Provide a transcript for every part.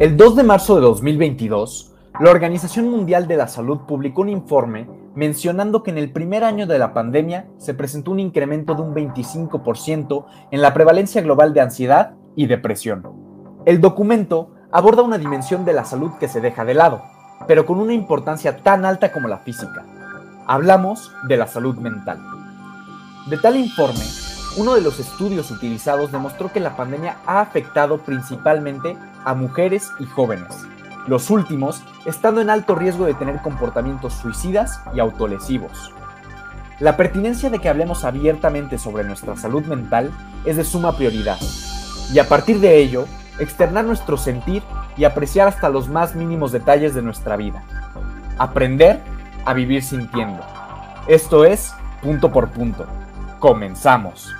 El 2 de marzo de 2022, la Organización Mundial de la Salud publicó un informe mencionando que en el primer año de la pandemia se presentó un incremento de un 25% en la prevalencia global de ansiedad y depresión. El documento aborda una dimensión de la salud que se deja de lado, pero con una importancia tan alta como la física. Hablamos de la salud mental. De tal informe, uno de los estudios utilizados demostró que la pandemia ha afectado principalmente a mujeres y jóvenes, los últimos estando en alto riesgo de tener comportamientos suicidas y autolesivos. La pertinencia de que hablemos abiertamente sobre nuestra salud mental es de suma prioridad, y a partir de ello, externar nuestro sentir y apreciar hasta los más mínimos detalles de nuestra vida. Aprender a vivir sintiendo. Esto es punto por punto. Comenzamos.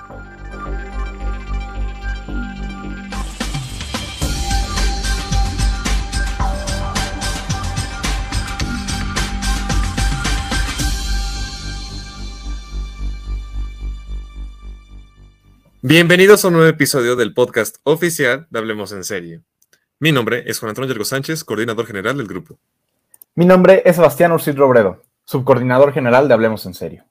Bienvenidos a un nuevo episodio del podcast oficial de Hablemos en Serio. Mi nombre es Juan Antonio Yergo Sánchez, coordinador general del grupo. Mi nombre es Sebastián Ursid Robredo, subcoordinador general de Hablemos en Serio.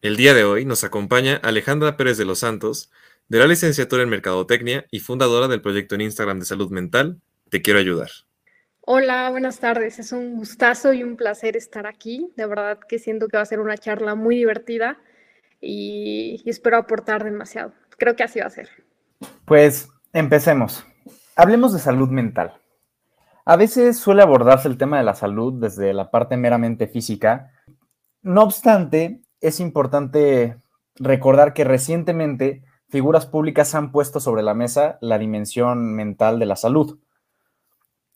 El día de hoy nos acompaña Alejandra Pérez de los Santos, de la licenciatura en Mercadotecnia y fundadora del proyecto en Instagram de Salud Mental, Te Quiero Ayudar. Hola, buenas tardes. Es un gustazo y un placer estar aquí. De verdad que siento que va a ser una charla muy divertida y espero aportar demasiado creo que así va a ser. Pues empecemos. Hablemos de salud mental. A veces suele abordarse el tema de la salud desde la parte meramente física. No obstante, es importante recordar que recientemente figuras públicas han puesto sobre la mesa la dimensión mental de la salud.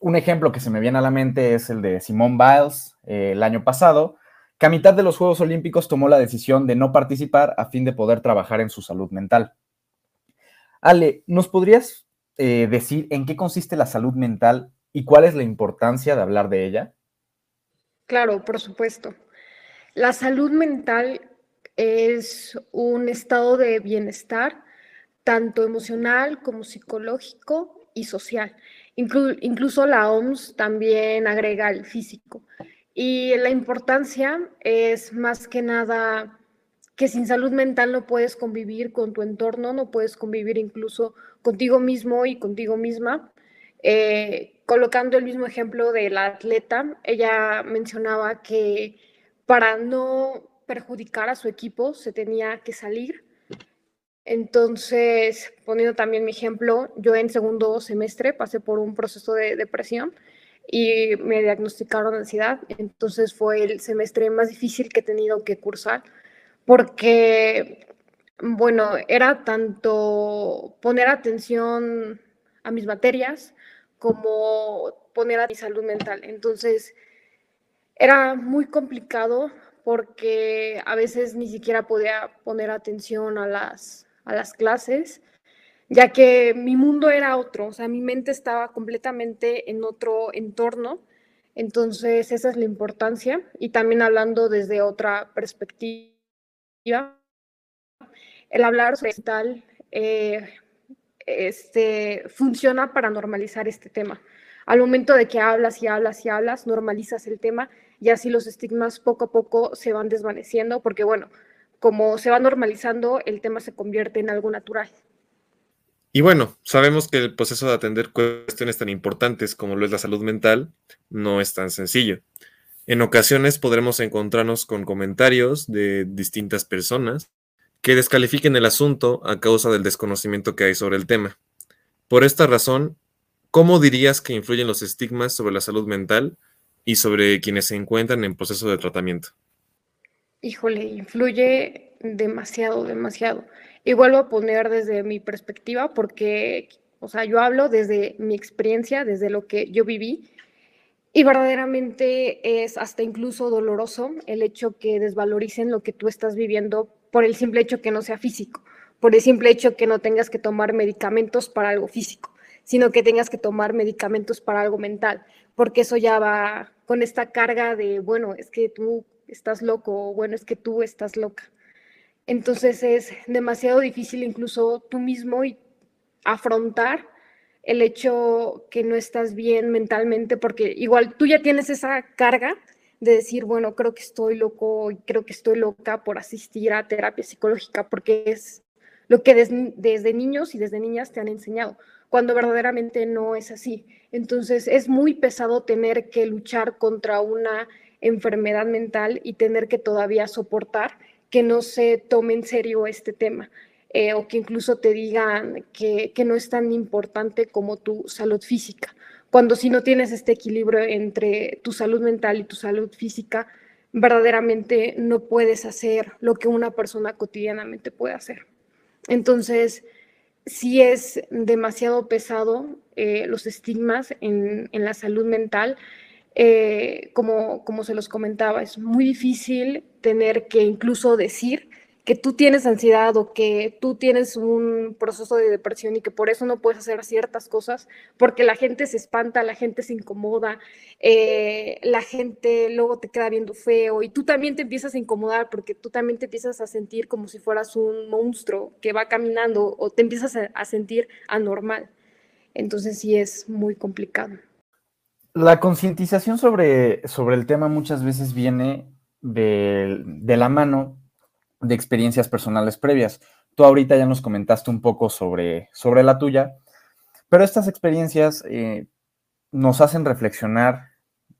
Un ejemplo que se me viene a la mente es el de Simone Biles eh, el año pasado, que a mitad de los Juegos Olímpicos tomó la decisión de no participar a fin de poder trabajar en su salud mental. Ale, ¿nos podrías eh, decir en qué consiste la salud mental y cuál es la importancia de hablar de ella? Claro, por supuesto. La salud mental es un estado de bienestar, tanto emocional como psicológico y social. incluso la OMS también agrega el físico. Y la importancia es más que nada que sin salud mental no puedes convivir con tu entorno, no puedes convivir incluso contigo mismo y contigo misma. Eh, colocando el mismo ejemplo de la atleta, ella mencionaba que para no perjudicar a su equipo se tenía que salir. Entonces, poniendo también mi ejemplo, yo en segundo semestre pasé por un proceso de depresión y me diagnosticaron ansiedad. Entonces fue el semestre más difícil que he tenido que cursar porque, bueno, era tanto poner atención a mis materias como poner a mi salud mental. Entonces, era muy complicado porque a veces ni siquiera podía poner atención a las, a las clases, ya que mi mundo era otro, o sea, mi mente estaba completamente en otro entorno. Entonces, esa es la importancia. Y también hablando desde otra perspectiva el hablar sobre tal eh, este, funciona para normalizar este tema. Al momento de que hablas y hablas y hablas, normalizas el tema y así los estigmas poco a poco se van desvaneciendo porque, bueno, como se va normalizando, el tema se convierte en algo natural. Y bueno, sabemos que el proceso de atender cuestiones tan importantes como lo es la salud mental no es tan sencillo. En ocasiones podremos encontrarnos con comentarios de distintas personas que descalifiquen el asunto a causa del desconocimiento que hay sobre el tema. Por esta razón, ¿cómo dirías que influyen los estigmas sobre la salud mental y sobre quienes se encuentran en proceso de tratamiento? Híjole, influye demasiado, demasiado. Y vuelvo a poner desde mi perspectiva porque, o sea, yo hablo desde mi experiencia, desde lo que yo viví y verdaderamente es hasta incluso doloroso el hecho que desvaloricen lo que tú estás viviendo por el simple hecho que no sea físico, por el simple hecho que no tengas que tomar medicamentos para algo físico, sino que tengas que tomar medicamentos para algo mental, porque eso ya va con esta carga de, bueno, es que tú estás loco o bueno, es que tú estás loca. Entonces es demasiado difícil incluso tú mismo afrontar el hecho que no estás bien mentalmente, porque igual tú ya tienes esa carga de decir, bueno, creo que estoy loco y creo que estoy loca por asistir a terapia psicológica, porque es lo que desde niños y desde niñas te han enseñado, cuando verdaderamente no es así. Entonces es muy pesado tener que luchar contra una enfermedad mental y tener que todavía soportar que no se tome en serio este tema. Eh, o que incluso te digan que, que, no es tan importante como tu salud física. Cuando si no tienes este equilibrio entre tu salud mental y tu salud física, verdaderamente no puedes hacer lo que una persona cotidianamente puede hacer. Entonces, sí es demasiado pesado eh, los estigmas en, en, la salud mental. Eh, como, como se los comentaba, es muy difícil tener que incluso decir que tú tienes ansiedad o que tú tienes un proceso de depresión y que por eso no puedes hacer ciertas cosas, porque la gente se espanta, la gente se incomoda, eh, la gente luego te queda viendo feo y tú también te empiezas a incomodar porque tú también te empiezas a sentir como si fueras un monstruo que va caminando o te empiezas a, sentir anormal. Entonces sí es muy complicado. La concientización sobre, sobre el tema muchas veces viene de, de la mano de experiencias personales previas. Tú ahorita ya nos comentaste un poco sobre, sobre la tuya, pero estas experiencias eh, nos hacen reflexionar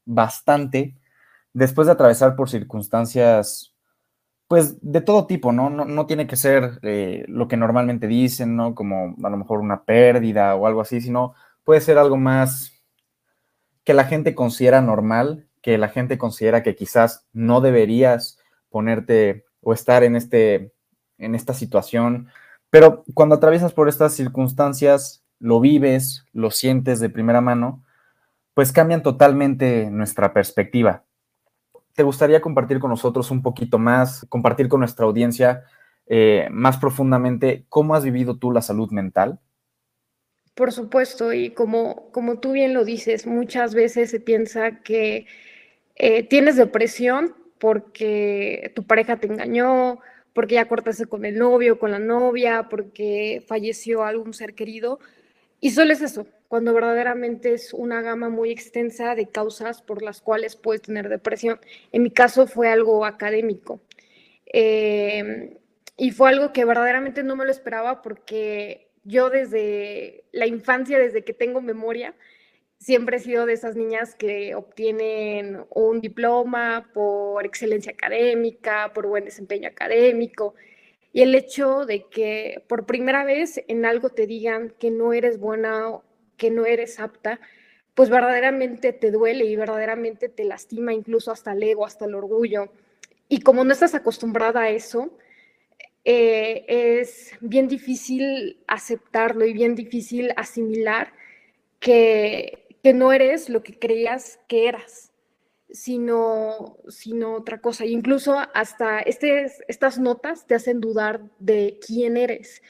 bastante después de atravesar por circunstancias, pues de todo tipo, ¿no? No, tiene que ser eh, lo que normalmente dicen, ¿no? Como a lo mejor una pérdida o algo así, sino puede ser algo más que la gente considera normal, que la gente considera que quizás no deberías ponerte o estar en, este, en esta situación. Pero cuando atraviesas por estas circunstancias, lo vives, lo sientes de primera mano, pues cambian totalmente nuestra perspectiva. ¿Te gustaría compartir con nosotros un poquito más, compartir con nuestra audiencia eh, más profundamente cómo has vivido tú la salud mental? Por supuesto, y como, como tú bien lo dices, muchas veces se piensa que eh, tienes depresión porque tu pareja te engañó, porque ya cortaste con el novio, con la novia, porque falleció algún ser querido. Y solo es eso, cuando verdaderamente es una gama muy extensa de causas por las cuales puedes tener depresión. En mi caso fue algo académico. Eh, y fue algo que verdaderamente no me lo esperaba porque yo desde la infancia, desde que tengo memoria, siempre he sido de esas niñas que obtienen un diploma por excelencia académica, por buen desempeño académico. Y el hecho de que por primera vez en algo te digan que no eres buena, que no eres apta, pues verdaderamente te duele y verdaderamente te lastima incluso hasta el ego, hasta el orgullo. Y como no estás acostumbrada a eso, eh, es bien difícil aceptarlo y bien difícil asimilar que que no eres lo que creías que eras, sino, sino otra cosa. incluso hasta este, estas notas te hacen dudar de quién eres,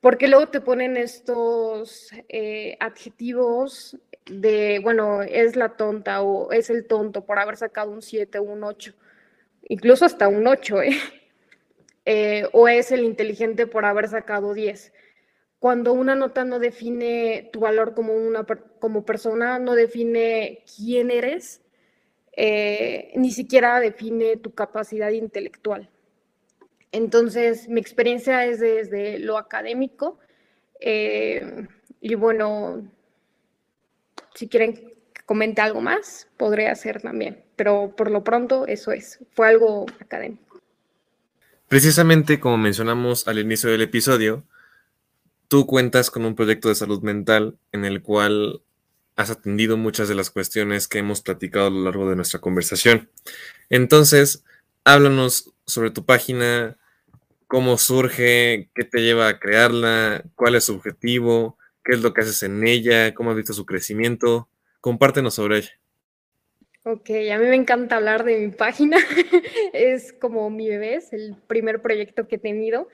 porque luego te ponen estos eh, adjetivos de, bueno, es la tonta o es el tonto por haber sacado un 7 o un 8, incluso hasta un 8, ¿eh? ¿eh? o es el inteligente por haber sacado 10 cuando una nota no define tu valor como, una, como persona, no define quién eres, eh, ni siquiera define tu capacidad intelectual. Entonces, mi experiencia es desde lo académico eh, y bueno, si quieren que comente algo más, podré hacer también, pero por lo pronto eso es, fue algo académico. Precisamente como mencionamos al inicio del episodio, tú cuentas con un proyecto de salud mental en el cual has atendido muchas de las cuestiones que hemos platicado a lo largo de nuestra conversación. Entonces, háblanos sobre tu página, cómo surge, qué te lleva a crearla, cuál es su objetivo, qué es lo que haces en ella, cómo has visto su crecimiento. Compártenos sobre ella. Ok, a mí me encanta hablar de mi página. es como mi bebé, es el primer proyecto que he tenido.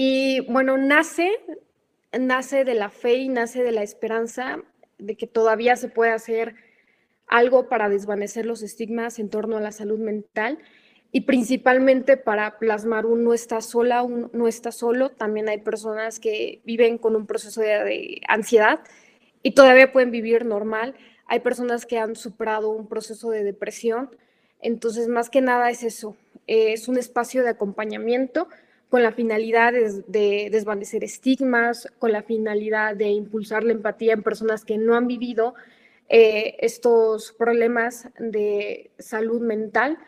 Y bueno, nace, nace de la fe y nace de la esperanza de que todavía se puede hacer algo para desvanecer los estigmas en torno a la salud mental y principalmente para plasmar un no está sola, un no está solo. También hay personas que viven con un proceso de, ansiedad y todavía pueden vivir normal. Hay personas que han superado un proceso de depresión. Entonces, más que nada es eso, es un espacio de acompañamiento con la finalidad de, desvanecer estigmas, con la finalidad de impulsar la empatía en personas que no han vivido eh, estos problemas de salud mental.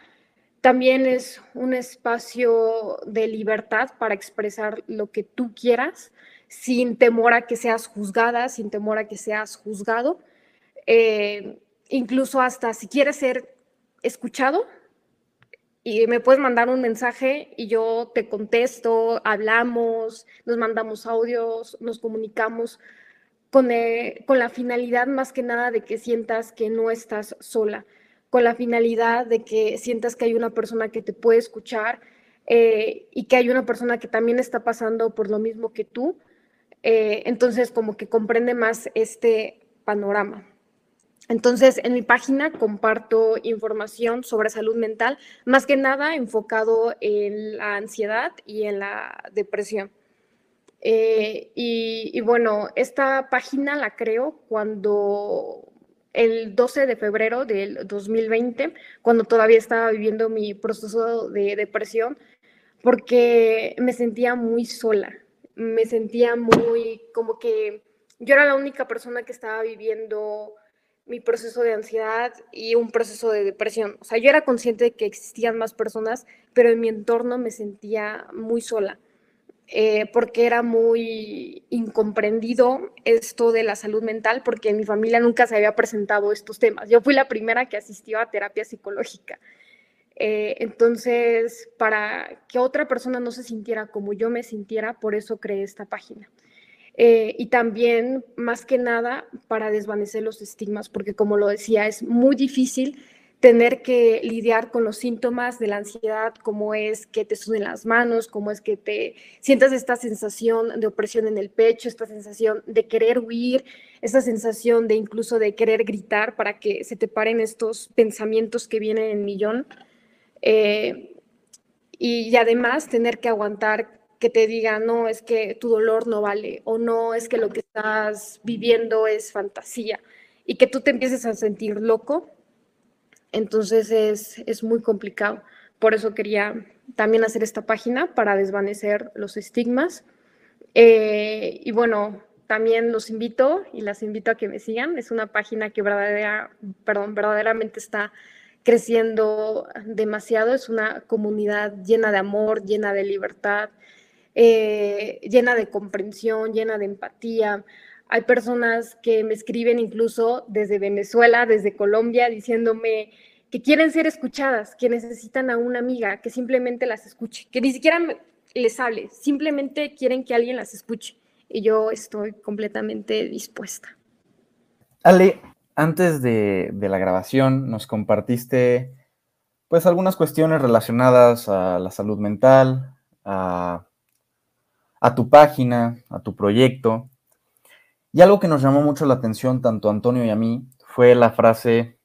También es un espacio de libertad para expresar lo que tú quieras, sin temor a que seas juzgada, sin temor a que seas juzgado. Eh, incluso hasta si quieres ser escuchado, y me puedes mandar un mensaje y yo te contesto, hablamos, nos mandamos audios, nos comunicamos con, eh, con, la finalidad más que nada de que sientas que no estás sola, con la finalidad de que sientas que hay una persona que te puede escuchar eh, y que hay una persona que también está pasando por lo mismo que tú. Eh, entonces, como que comprende más este panorama. Entonces, en mi página comparto información sobre salud mental, más que nada enfocado en la ansiedad y en la depresión. Eh, y, bueno, esta página la creo cuando el 12 de febrero del 2020, cuando todavía estaba viviendo mi proceso de depresión, porque me sentía muy sola, me sentía muy como que yo era la única persona que estaba viviendo mi proceso de ansiedad y un proceso de depresión. O sea, yo era consciente de que existían más personas, pero en mi entorno me sentía muy sola, eh, porque era muy incomprendido esto de la salud mental, porque en mi familia nunca se había presentado estos temas. Yo fui la primera que asistió a terapia psicológica. Eh, entonces, para que otra persona no se sintiera como yo me sintiera, por eso creé esta página. Eh, y también, más que nada, para desvanecer los estigmas, porque como lo decía, es muy difícil tener que lidiar con los síntomas de la ansiedad, como es que te suben las manos, como es que te sientas esta sensación de opresión en el pecho, esta sensación de querer huir, esta sensación de incluso de querer gritar para que se te paren estos pensamientos que vienen en millón. Eh, y además tener que aguantar que te diga, no, es que tu dolor no vale o no, es que lo que estás viviendo es fantasía y que tú te empieces a sentir loco, entonces es, muy complicado. Por eso quería también hacer esta página para desvanecer los estigmas. Eh, y bueno, también los invito y las invito a que me sigan. Es una página que verdadera, perdón, verdaderamente está creciendo demasiado. Es una comunidad llena de amor, llena de libertad, eh, llena de comprensión, llena de empatía. Hay personas que me escriben incluso desde Venezuela, desde Colombia, diciéndome que quieren ser escuchadas, que necesitan a una amiga que simplemente las escuche, que ni siquiera les hable, simplemente quieren que alguien las escuche. Y yo estoy completamente dispuesta. Ale, antes de, de la grabación nos compartiste pues algunas cuestiones relacionadas a la salud mental, a a tu página, a tu proyecto. Y algo que nos llamó mucho la atención tanto a Antonio y a mí fue la frase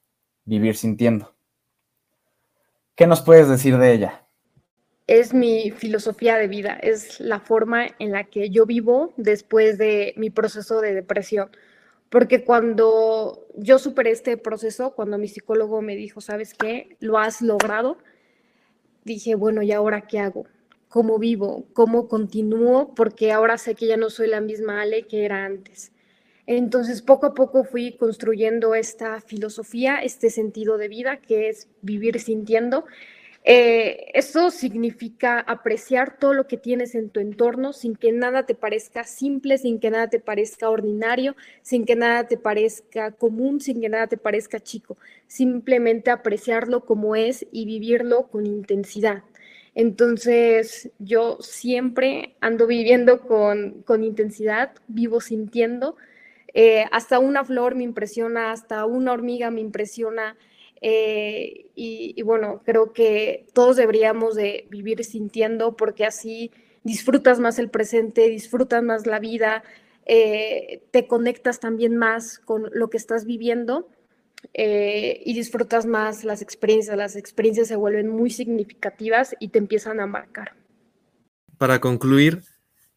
vivir sintiendo. ¿Qué nos puedes decir de ella? Es mi filosofía de vida, es la forma en la que yo vivo después de mi proceso de depresión. Porque cuando yo superé este proceso, cuando mi psicólogo me dijo, ¿sabes qué? Lo has logrado, dije, bueno, ¿y ahora qué hago? Cómo vivo, cómo continúo, porque ahora sé que ya no soy la misma Ale que era antes. Entonces, poco a poco fui construyendo esta filosofía, este sentido de vida que es vivir sintiendo. Eh, eso significa apreciar todo lo que tienes en tu entorno sin que nada te parezca simple, sin que nada te parezca ordinario, sin que nada te parezca común, sin que nada te parezca chico. Simplemente apreciarlo como es y vivirlo con intensidad. Entonces yo siempre ando viviendo con, intensidad, vivo sintiendo. Eh, hasta una flor me impresiona, hasta una hormiga me impresiona. Eh, y, bueno, creo que todos deberíamos de vivir sintiendo porque así disfrutas más el presente, disfrutas más la vida, eh, te conectas también más con lo que estás viviendo eh, y disfrutas más las experiencias. Las experiencias se vuelven muy significativas y te empiezan a marcar. Para concluir,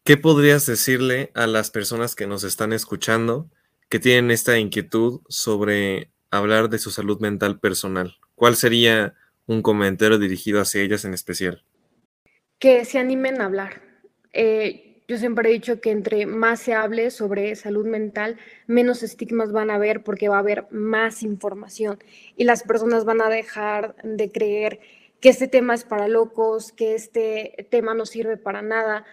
¿qué podrías decirle a las personas que nos están escuchando que tienen esta inquietud sobre hablar de su salud mental personal. ¿Cuál sería un comentario dirigido hacia ellas en especial? Que se animen a hablar. Eh, yo siempre he dicho que entre más se hable sobre salud mental, menos estigmas van a haber porque va a haber más información y las personas van a dejar de creer que este tema es para locos, que este tema no sirve para nada,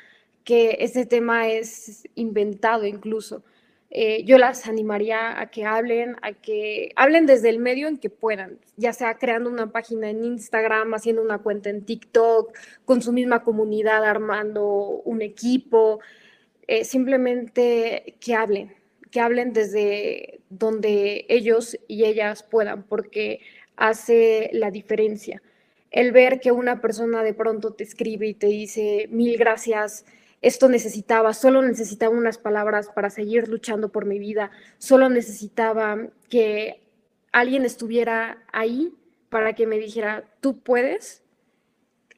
que este tema es inventado incluso. Eh, yo las animaría a que hablen, a que hablen desde el medio en que puedan, ya sea creando una página en Instagram, haciendo una cuenta en TikTok, con su misma comunidad, armando un equipo, eh, simplemente que hablen, que hablen desde donde ellos y ellas puedan, porque hace la diferencia. El ver que una persona de pronto te escribe y te dice mil gracias, esto necesitaba, solo necesitaba unas palabras para seguir luchando por mi vida, solo necesitaba que alguien estuviera ahí para que me dijera, tú puedes,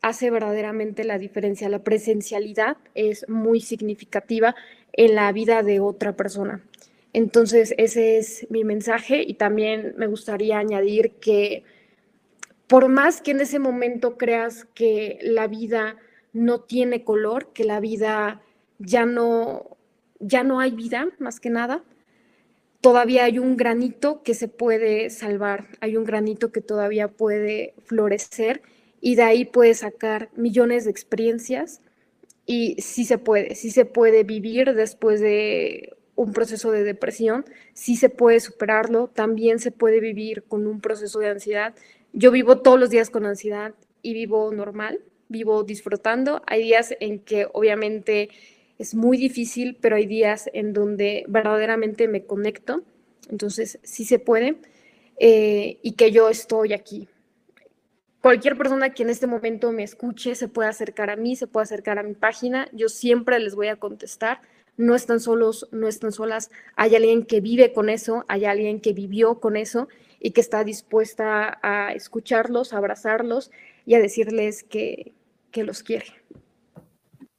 hace verdaderamente la diferencia. La presencialidad es muy significativa en la vida de otra persona. Entonces, ese es mi mensaje y también me gustaría añadir que por más que en ese momento creas que la vida no tiene color, que la vida ya no, ya no hay vida, más que nada. Todavía hay un granito que se puede salvar, hay un granito que todavía puede florecer y de ahí puedes sacar millones de experiencias y sí se puede, sí se puede vivir después de un proceso de depresión, sí se puede superarlo, también se puede vivir con un proceso de ansiedad. Yo vivo todos los días con ansiedad y vivo normal, vivo disfrutando. Hay días en que obviamente es muy difícil, pero hay días en donde verdaderamente me conecto. Entonces, sí se puede eh, y que yo estoy aquí. Cualquier persona que en este momento me escuche se puede acercar a mí, se puede acercar a mi página. Yo siempre les voy a contestar. No están solos, no están solas. Hay alguien que vive con eso, hay alguien que vivió con eso y que está dispuesta a escucharlos, a abrazarlos y a decirles que, que los quiere.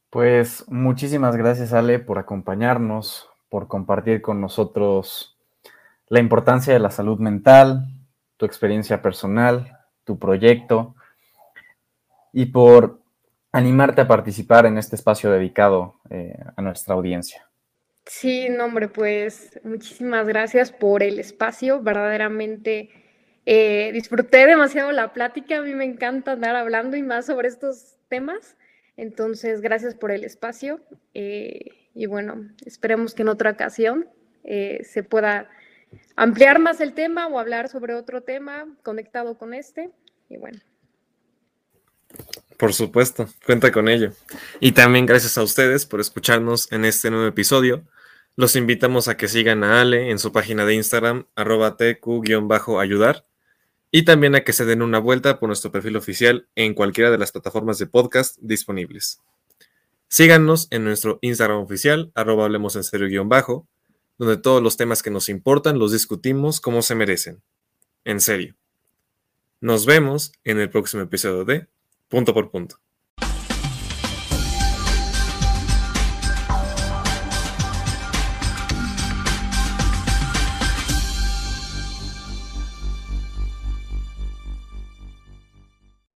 Pues muchísimas gracias Ale por acompañarnos, por compartir con nosotros la importancia de la salud mental, tu experiencia personal, tu proyecto y por animarte a participar en este espacio dedicado eh, a nuestra audiencia. Sí, no, hombre, pues muchísimas gracias por el espacio. Verdaderamente eh, disfruté demasiado la plática. A mí me encanta andar hablando y más sobre estos temas. Entonces, gracias por el espacio eh, y bueno, esperemos que en otra ocasión eh, se pueda ampliar más el tema o hablar sobre otro tema conectado con este. Y bueno. Por supuesto, cuenta con ello. Y también gracias a ustedes por escucharnos en este nuevo episodio. Los invitamos a que sigan a Ale en su página de Instagram, arroba tq-ayudar y también a que se den una vuelta por nuestro perfil oficial en cualquiera de las plataformas de podcast disponibles. Síganos en nuestro Instagram oficial, arroba hablemos en serio guion bajo, donde todos los temas que nos importan los discutimos como se merecen. En serio. Nos vemos en el próximo episodio de Punto por Punto.